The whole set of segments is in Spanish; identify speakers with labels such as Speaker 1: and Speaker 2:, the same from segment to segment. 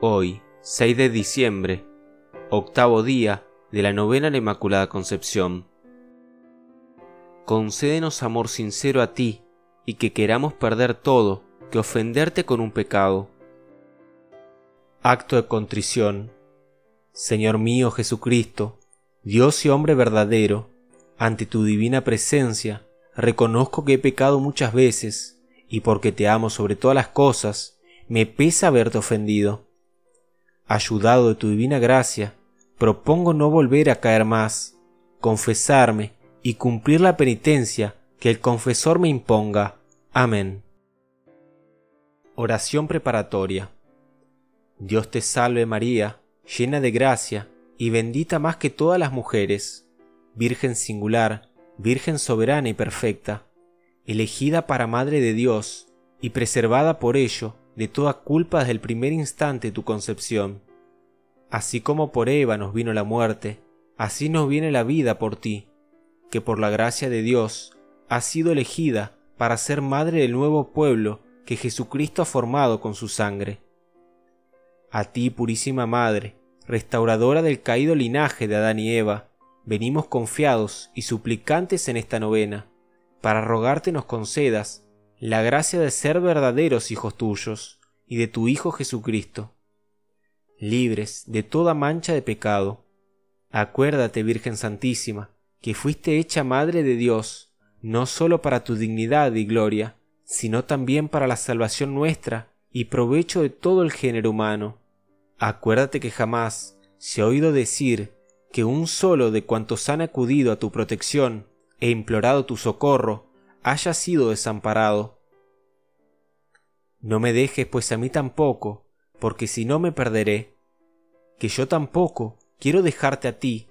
Speaker 1: Hoy, 6 de diciembre, octavo día de la novena a la Inmaculada Concepción. Concédenos amor sincero a ti y que queramos perder todo que ofenderte con un pecado. Acto de contrición. Señor mío Jesucristo, Dios y hombre verdadero, ante tu divina presencia, reconozco que he pecado muchas veces, y porque te amo sobre todas las cosas, me pesa haberte ofendido. Ayudado de tu divina gracia, propongo no volver a caer más, confesarme y cumplir la penitencia que el confesor me imponga. Amén. Oración preparatoria. Dios te salve María, llena de gracia y bendita más que todas las mujeres, Virgen singular, Virgen soberana y perfecta, elegida para Madre de Dios y preservada por ello de toda culpa desde el primer instante de tu concepción. Así como por Eva nos vino la muerte, así nos viene la vida por ti, que por la gracia de Dios has sido elegida para ser madre del nuevo pueblo que Jesucristo ha formado con su sangre. A ti, purísima Madre, restauradora del caído linaje de Adán y Eva, venimos confiados y suplicantes en esta novena, para rogarte nos concedas la gracia de ser verdaderos hijos tuyos y de tu Hijo Jesucristo, libres de toda mancha de pecado. Acuérdate, Virgen Santísima, que fuiste hecha Madre de Dios, no sólo para tu dignidad y gloria, sino también para la salvación nuestra y provecho de todo el género humano. Acuérdate que jamás se ha oído decir que un solo de cuantos han acudido a tu protección e implorado tu socorro haya sido desamparado. No me dejes pues a mí tampoco, porque si no me perderé, que yo tampoco quiero dejarte a ti,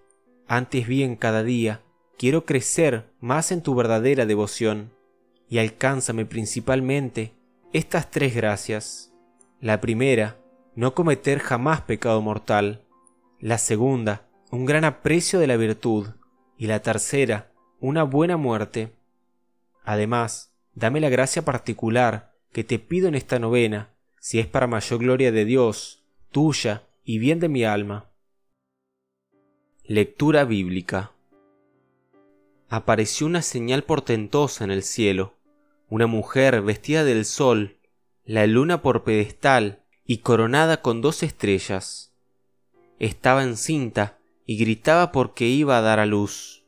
Speaker 1: antes bien cada día quiero crecer más en tu verdadera devoción, y alcánzame principalmente estas tres gracias. La primera, no cometer jamás pecado mortal. La segunda, un gran aprecio de la virtud. Y la tercera, una buena muerte. Además, dame la gracia particular que te pido en esta novena, si es para mayor gloria de Dios, tuya y bien de mi alma. Lectura bíblica. Apareció una señal portentosa en el cielo, una mujer vestida del sol, la luna por pedestal y coronada con dos estrellas. Estaba encinta y gritaba porque iba a dar a luz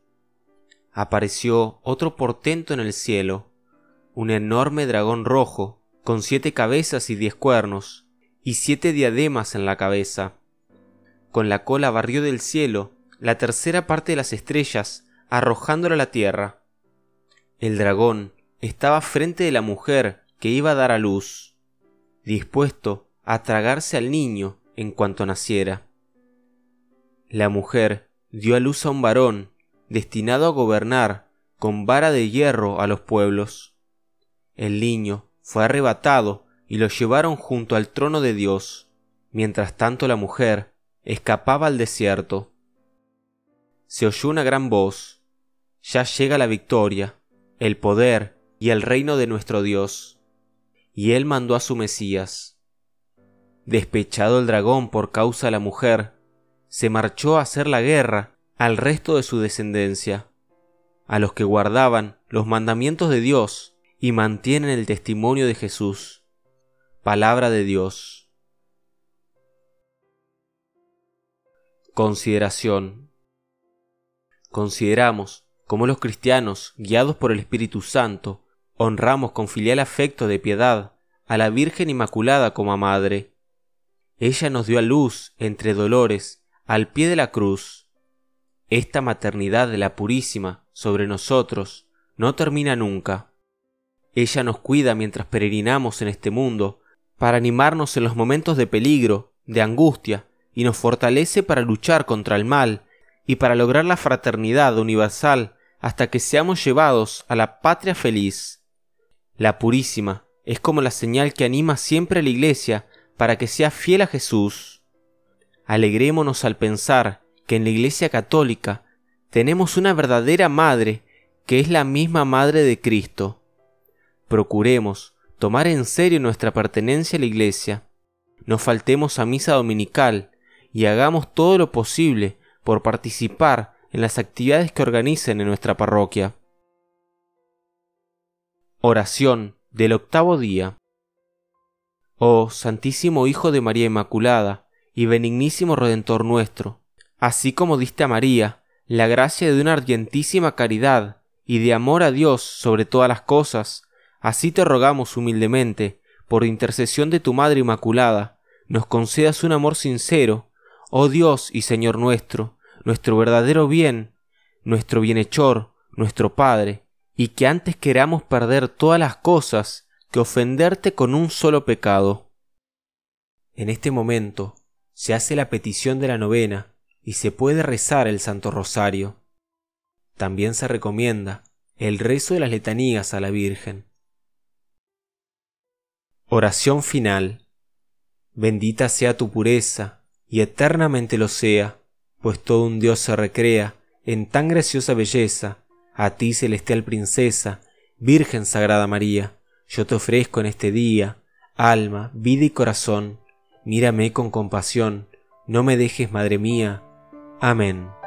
Speaker 1: apareció otro portento en el cielo, un enorme dragón rojo, con siete cabezas y diez cuernos, y siete diademas en la cabeza. Con la cola barrió del cielo la tercera parte de las estrellas, arrojándola a la tierra. El dragón estaba frente de la mujer que iba a dar a luz, dispuesto a tragarse al niño en cuanto naciera. La mujer dio a luz a un varón destinado a gobernar con vara de hierro a los pueblos. El niño fue arrebatado y lo llevaron junto al trono de Dios, mientras tanto la mujer escapaba al desierto. Se oyó una gran voz, ya llega la victoria, el poder y el reino de nuestro Dios. Y él mandó a su Mesías. Despechado el dragón por causa de la mujer, se marchó a hacer la guerra al resto de su descendencia, a los que guardaban los mandamientos de Dios y mantienen el testimonio de Jesús. Palabra de Dios. Consideración. Consideramos cómo los cristianos, guiados por el Espíritu Santo, honramos con filial afecto de piedad a la Virgen Inmaculada como a Madre. Ella nos dio a luz entre dolores al pie de la cruz esta maternidad de la Purísima sobre nosotros no termina nunca. Ella nos cuida mientras peregrinamos en este mundo, para animarnos en los momentos de peligro, de angustia, y nos fortalece para luchar contra el mal y para lograr la fraternidad universal hasta que seamos llevados a la patria feliz. La Purísima es como la señal que anima siempre a la Iglesia para que sea fiel a Jesús. Alegrémonos al pensar que en la Iglesia Católica tenemos una verdadera madre que es la misma madre de Cristo. Procuremos tomar en serio nuestra pertenencia a la Iglesia no faltemos a misa dominical y hagamos todo lo posible por participar en las actividades que organicen en nuestra parroquia. Oración del octavo día. Oh Santísimo Hijo de María Inmaculada y benignísimo Redentor nuestro, así como diste a María la gracia de una ardientísima caridad y de amor a Dios sobre todas las cosas, así te rogamos humildemente, por intercesión de tu Madre Inmaculada, nos concedas un amor sincero, oh Dios y Señor nuestro, nuestro verdadero bien, nuestro bienhechor, nuestro Padre, y que antes queramos perder todas las cosas que ofenderte con un solo pecado. En este momento se hace la petición de la novena y se puede rezar el Santo Rosario. También se recomienda el rezo de las letanías a la Virgen. Oración final. Bendita sea tu pureza, y eternamente lo sea, pues todo un Dios se recrea en tan graciosa belleza, a ti celestial princesa, Virgen Sagrada María, yo te ofrezco en este día, alma, vida y corazón, mírame con compasión, no me dejes, Madre mía. Amén.